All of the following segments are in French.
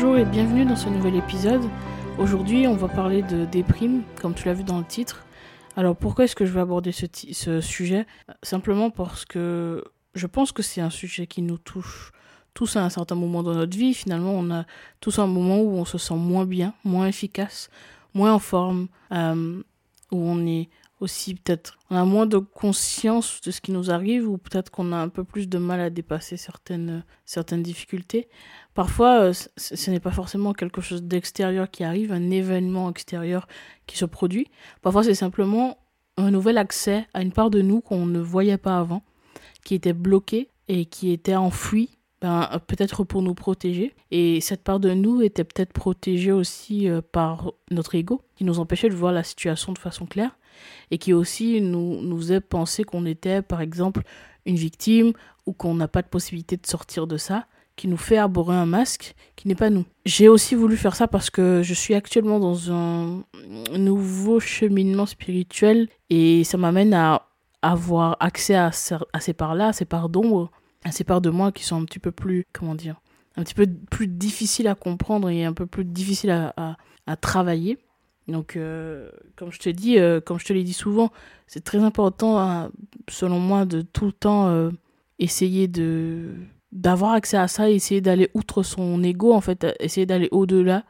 Bonjour et bienvenue dans ce nouvel épisode. Aujourd'hui, on va parler de déprime, comme tu l'as vu dans le titre. Alors pourquoi est-ce que je vais aborder ce, sujet? Simplement parce que je pense que c'est un sujet qui nous touche tous à un certain moment dans notre vie. Finalement, on a tous un moment où on se sent moins bien, moins efficace, moins en forme, euh, où on est aussi peut-être on a moins de conscience de ce qui nous arrive ou peut-être qu'on a un peu plus de mal à dépasser certaines certaines difficultés. Parfois euh, ce n'est pas forcément quelque chose d'extérieur qui arrive, un événement extérieur qui se produit. Parfois c'est simplement un nouvel accès à une part de nous qu'on ne voyait pas avant, qui était bloquée et qui était enfouie ben, peut-être pour nous protéger. Et cette part de nous était peut-être protégée aussi euh, par notre ego, qui nous empêchait de voir la situation de façon claire, et qui aussi nous, nous faisait penser qu'on était, par exemple, une victime, ou qu'on n'a pas de possibilité de sortir de ça, qui nous fait arborer un masque qui n'est pas nous. J'ai aussi voulu faire ça parce que je suis actuellement dans un nouveau cheminement spirituel, et ça m'amène à avoir accès à, à ces parts-là, à ces parts d'ombre, à ces parts de moi qui sont un petit peu plus, comment dire, un petit peu plus difficiles à comprendre et un peu plus difficiles à, à, travailler. Donc, euh, comme je te dis, euh, comme je te l'ai dit souvent, c'est très important, hein, selon moi, de tout le temps euh, essayer de d'avoir accès à ça, essayer d'aller outre son ego, en fait, essayer d'aller au-delà.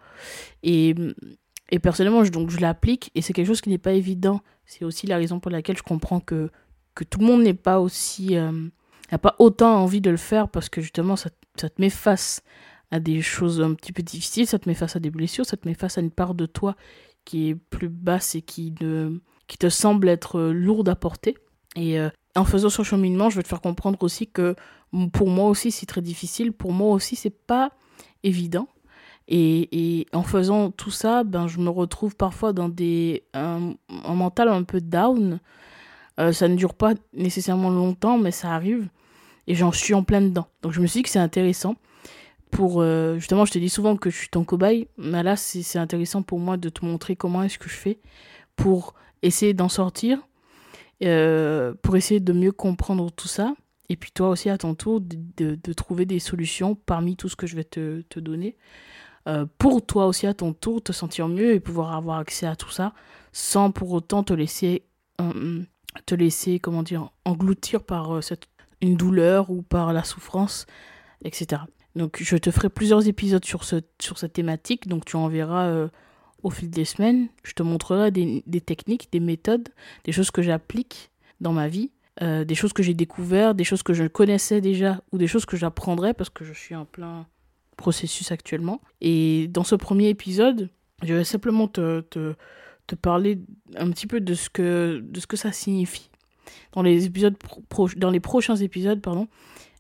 Et, et personnellement, je, donc, je l'applique et c'est quelque chose qui n'est pas évident. C'est aussi la raison pour laquelle je comprends que, que tout le monde n'est pas aussi n'a pas autant envie de le faire parce que justement ça, ça, te met face à des choses un petit peu difficiles, ça te met face à des blessures, ça te met face à une part de toi qui est plus basse et qui, ne, qui te semble être lourde à porter. Et euh, en faisant ce cheminement, je vais te faire comprendre aussi que pour moi aussi c'est très difficile, pour moi aussi c'est pas évident. Et, et, en faisant tout ça, ben, je me retrouve parfois dans des, un, un mental un peu down. Euh, ça ne dure pas nécessairement longtemps, mais ça arrive et j'en suis en plein dedans. Donc je me suis dit que c'est intéressant pour euh, justement, je te dis souvent que je suis ton cobaye, mais là c'est intéressant pour moi de te montrer comment est-ce que je fais pour essayer d'en sortir, euh, pour essayer de mieux comprendre tout ça, et puis toi aussi à ton tour de, de, trouver des solutions parmi tout ce que je vais te, te donner, euh, pour toi aussi à ton tour te sentir mieux et pouvoir avoir accès à tout ça sans pour autant te laisser te laisser comment dire engloutir par cette une douleur ou par la souffrance, etc. Donc je te ferai plusieurs épisodes sur, ce, sur cette thématique, donc tu en verras euh, au fil des semaines. Je te montrerai des, des techniques, des méthodes, des choses que j'applique dans ma vie, euh, des choses que j'ai découvertes, des choses que je connaissais déjà ou des choses que j'apprendrai parce que je suis en plein processus actuellement. Et dans ce premier épisode, je vais simplement te, te, te parler un petit peu de ce que, de ce que ça signifie dans les épisodes dans les prochains épisodes, pardon,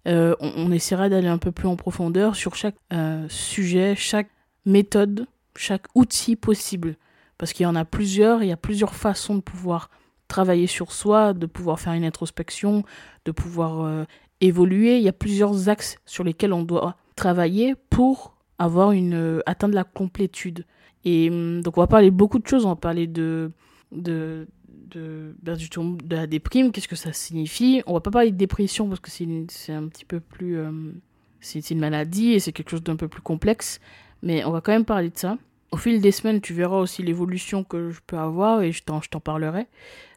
euh, on, essaiera d'aller un peu plus en profondeur sur chaque euh, sujet, chaque méthode, chaque outil possible. Parce qu'il y en a plusieurs, il y a plusieurs façons de pouvoir travailler sur soi, de pouvoir faire une introspection, de pouvoir euh, évoluer. Il y a plusieurs axes sur lesquels on doit travailler pour avoir une atteindre la complétude. Et hum, donc on va parler beaucoup de choses, on va parler de de, de, de la déprime, qu'est-ce que ça signifie? On va pas parler de dépression parce que c'est un petit peu plus. Euh, c'est une maladie et c'est quelque chose d'un peu plus complexe, mais on va quand même parler de ça. Au fil des semaines, tu verras aussi l'évolution que je peux avoir et je t'en parlerai.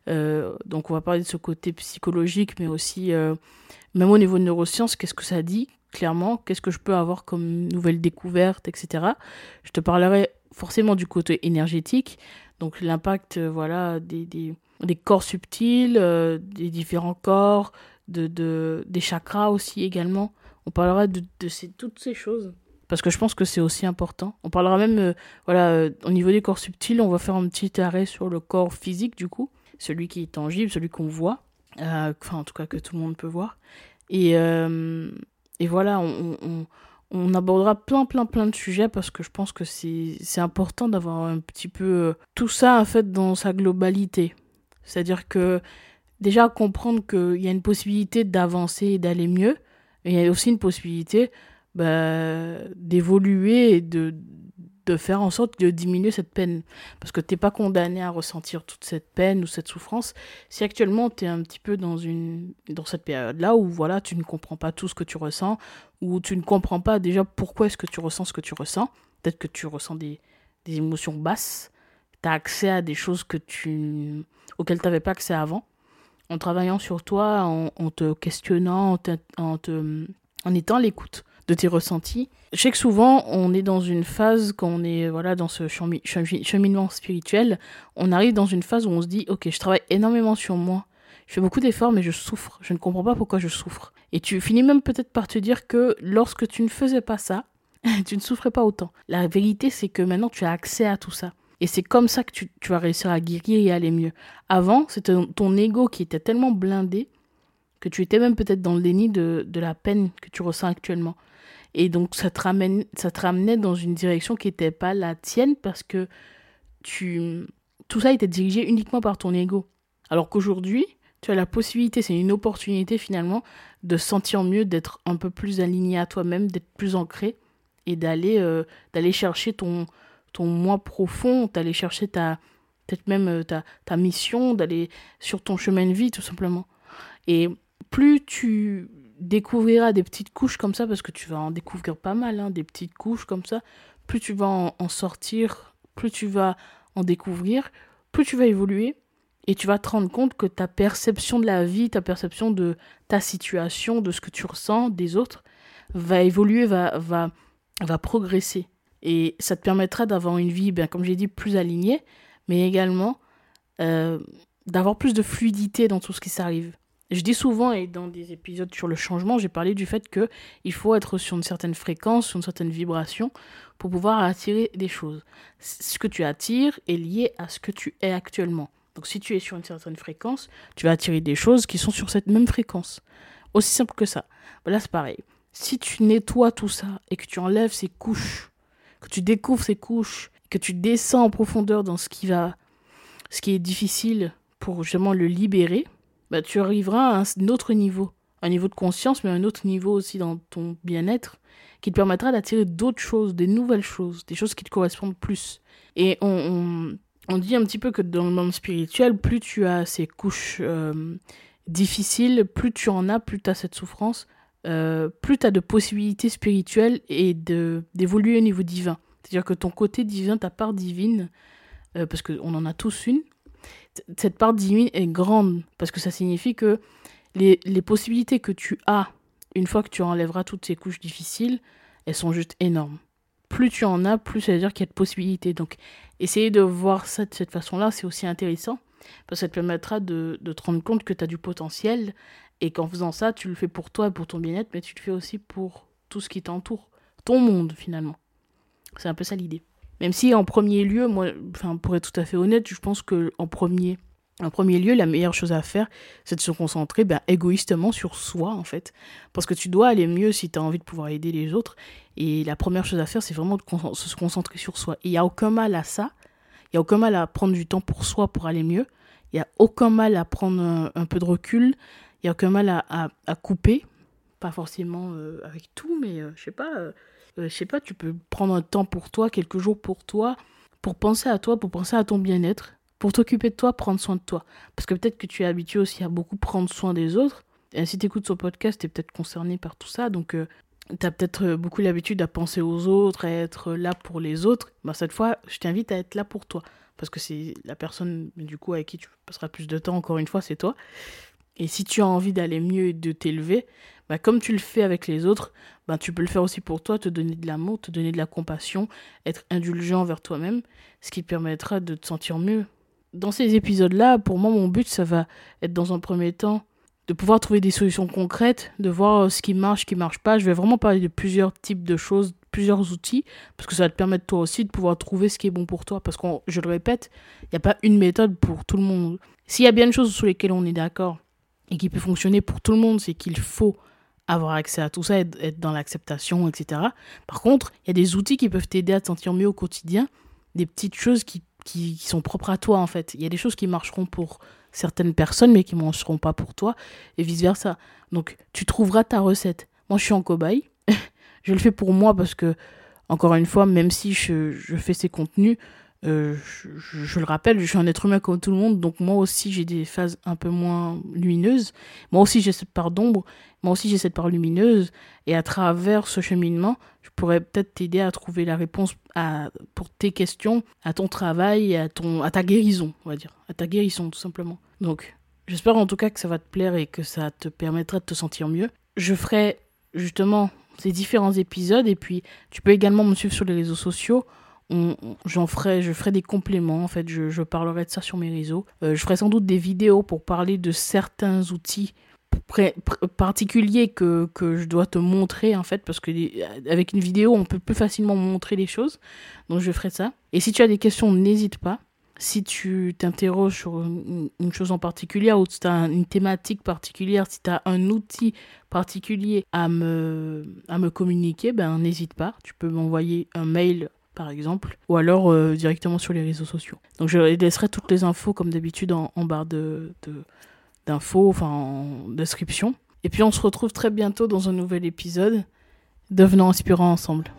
Euh, donc on va parler de ce côté psychologique, mais aussi, euh, même au niveau de neurosciences, qu'est-ce que ça dit clairement, qu'est-ce que je peux avoir comme nouvelle découverte, etc. Je te parlerai forcément du côté énergétique, donc l'impact euh, voilà, des, des, corps subtils, euh, des différents corps, de, de, des chakras aussi également. On parlera de, de ces, toutes ces choses parce que je pense que c'est aussi important. On parlera même, euh, voilà, au niveau des corps subtils, on va faire un petit arrêt sur le corps physique du coup, celui qui est tangible, celui qu'on voit, enfin en tout cas que tout le monde peut voir. Et, et voilà, on, abordera plein, plein, plein de sujets parce que je pense que c'est important d'avoir un petit peu euh, tout ça, en fait, dans sa globalité. C'est-à-dire que déjà comprendre qu'il y a une possibilité d'avancer et d'aller mieux, mais il y a aussi une possibilité bah, d'évoluer et de, de faire en sorte de diminuer cette peine. Parce que tu n'es pas condamné à ressentir toute cette peine ou cette souffrance. Si actuellement tu es un petit peu dans, une, dans cette période-là où voilà, tu ne comprends pas tout ce que tu ressens, ou tu ne comprends pas déjà pourquoi est-ce que tu ressens ce que tu ressens, peut-être que tu ressens des, des émotions basses, tu as accès à des choses que tu, auxquelles tu n'avais pas accès avant. En travaillant sur toi, en, te questionnant, en, en, te, en étant l'écoute de tes ressentis. Je sais que souvent, on est dans une phase, quand on est voilà, dans ce cheminement spirituel, on arrive dans une phase où on se dit, ok, je travaille énormément sur moi, je fais beaucoup d'efforts, mais je souffre, je ne comprends pas pourquoi je souffre. Et tu finis même peut-être par te dire que lorsque tu ne faisais pas ça, tu ne souffrais pas autant. La vérité, c'est que maintenant, tu as accès à tout ça. Et c'est comme ça que tu, vas réussir à guérir et à aller mieux. Avant, c'était ton ego qui était tellement blindé que tu étais même peut-être dans le déni de, de la peine que tu ressens actuellement. Et donc, ça te, ramène, ça te ramenait dans une direction qui n'était pas la tienne parce que tu, tout ça était dirigé uniquement par ton ego. Alors qu'aujourd'hui, tu as la possibilité, c'est une opportunité finalement, de sentir mieux, d'être un peu plus aligné à toi-même, d'être plus ancré et d'aller euh, chercher ton, ton moi profond, d'aller chercher ta peut-être même euh, ta, ta mission, d'aller sur ton chemin de vie tout simplement. Et plus tu découvriras des petites couches comme ça, parce que tu vas en découvrir pas mal, hein, des petites couches comme ça, plus tu vas en, sortir, plus tu vas en découvrir, plus tu vas évoluer, et tu vas te rendre compte que ta perception de la vie, ta perception de ta situation, de ce que tu ressens des autres, va évoluer, va, va, va progresser. Et ça te permettra d'avoir une vie, bien, comme j'ai dit, plus alignée, mais également euh, d'avoir plus de fluidité dans tout ce qui s'arrive. Je dis souvent, et dans des épisodes sur le changement, j'ai parlé du fait que il faut être sur une certaine fréquence, sur une certaine vibration, pour pouvoir attirer des choses. Ce que tu attires est lié à ce que tu es actuellement. Donc si tu es sur une certaine fréquence, tu vas attirer des choses qui sont sur cette même fréquence. Aussi simple que ça. Là, c'est pareil. Si tu nettoies tout ça et que tu enlèves ces couches, que tu découvres ces couches, que tu descends en profondeur dans ce qui va, ce qui est difficile pour justement le libérer, bah, tu arriveras à un autre niveau, un niveau de conscience, mais un autre niveau aussi dans ton bien-être, qui te permettra d'attirer d'autres choses, des nouvelles choses, des choses qui te correspondent plus. Et on, on, dit un petit peu que dans le monde spirituel, plus tu as ces couches euh, difficiles, plus tu en as, plus tu as cette souffrance, euh, plus tu as de possibilités spirituelles et d'évoluer au niveau divin. C'est-à-dire que ton côté divin, ta part divine, euh, parce qu'on en a tous une, cette part divine est grande parce que ça signifie que les, les, possibilités que tu as une fois que tu enlèveras toutes ces couches difficiles, elles sont juste énormes. Plus tu en as, plus ça veut dire qu'il y a de possibilités. Donc, essayer de voir ça de cette façon-là, c'est aussi intéressant parce que ça te permettra de, de te rendre compte que tu as du potentiel et qu'en faisant ça, tu le fais pour toi et pour ton bien-être, mais tu le fais aussi pour tout ce qui t'entoure, ton monde finalement. C'est un peu ça l'idée. Même si en premier lieu, moi, enfin, pour être tout à fait honnête, je pense que en premier, en premier lieu, la meilleure chose à faire, c'est de se concentrer ben, égoïstement sur soi, en fait. Parce que tu dois aller mieux si tu as envie de pouvoir aider les autres. Et la première chose à faire, c'est vraiment de se concentrer sur soi. il n'y a aucun mal à ça. Il n'y a aucun mal à prendre du temps pour soi pour aller mieux. Il n'y a aucun mal à prendre un, peu de recul. Il n'y a aucun mal à, à, couper. Pas forcément euh, avec tout, mais euh, je sais pas. Euh, euh, je sais pas, tu peux prendre un temps pour toi, quelques jours pour toi, pour penser à toi, pour penser à ton bien-être, pour t'occuper de toi, prendre soin de toi. Parce que peut-être que tu es habitué aussi à beaucoup prendre soin des autres. Et si tu écoutes son podcast, tu es peut-être concerné par tout ça. Donc, euh, tu as peut-être euh, beaucoup l'habitude à penser aux autres, à être là pour les autres. Bah, cette fois, je t'invite à être là pour toi. Parce que c'est la personne, du coup, avec qui tu passeras plus de temps, encore une fois, c'est toi. Et si tu as envie d'aller mieux et de t'élever, bah, comme tu le fais avec les autres, bah, tu peux le faire aussi pour toi, te donner de l'amour, te donner de la compassion, être indulgent envers toi-même, ce qui te permettra de te sentir mieux. Dans ces épisodes-là, pour moi, mon but, ça va être dans un premier temps de pouvoir trouver des solutions concrètes, de voir ce qui marche, ce qui marche pas. Je vais vraiment parler de plusieurs types de choses, plusieurs outils, parce que ça va te permettre toi aussi de pouvoir trouver ce qui est bon pour toi. Parce que, je le répète, il n'y a pas une méthode pour tout le monde. S'il y a bien des choses sur lesquelles on est d'accord, et qui peut fonctionner pour tout le monde, c'est qu'il faut avoir accès à tout ça, être, être dans l'acceptation, etc. Par contre, il y a des outils qui peuvent t'aider à te sentir mieux au quotidien, des petites choses qui, qui, qui sont propres à toi en fait. Il y a des choses qui marcheront pour certaines personnes, mais qui ne marcheront pas pour toi, et vice-versa. Donc, tu trouveras ta recette. Moi, je suis en cobaye. je le fais pour moi parce que, encore une fois, même si je, je fais ces contenus, je, je, le rappelle, je suis un être humain comme tout le monde, donc moi aussi j'ai des phases un peu moins lumineuses. Moi aussi j'ai cette part d'ombre, moi aussi j'ai cette part lumineuse. Et à travers ce cheminement, je pourrais peut-être t'aider à trouver la réponse à, pour tes questions, à ton travail, à, ton, à ta guérison, on va dire. À ta guérison, tout simplement. Donc, j'espère en tout cas que ça va te plaire et que ça te permettra de te sentir mieux. Je ferai justement ces différents épisodes et puis tu peux également me suivre sur les réseaux sociaux j'en ferai, je ferai des compléments. En fait, je, parlerai de ça sur mes réseaux. Euh, je ferai sans doute des vidéos pour parler de certains outils particuliers que, que je dois te montrer en fait parce que avec une vidéo on peut plus facilement montrer les choses donc je ferai ça et si tu as des questions n'hésite pas si tu t'interroges sur une, une, chose en particulier ou si tu as une thématique particulière si tu as un outil particulier à me, à me communiquer ben n'hésite pas tu peux m'envoyer un mail par exemple, ou alors euh, directement sur les réseaux sociaux. Donc je laisserai toutes les infos comme d'habitude en, barre de, d'infos, en description. Et puis on se retrouve très bientôt dans un nouvel épisode. Devenons inspirants ensemble.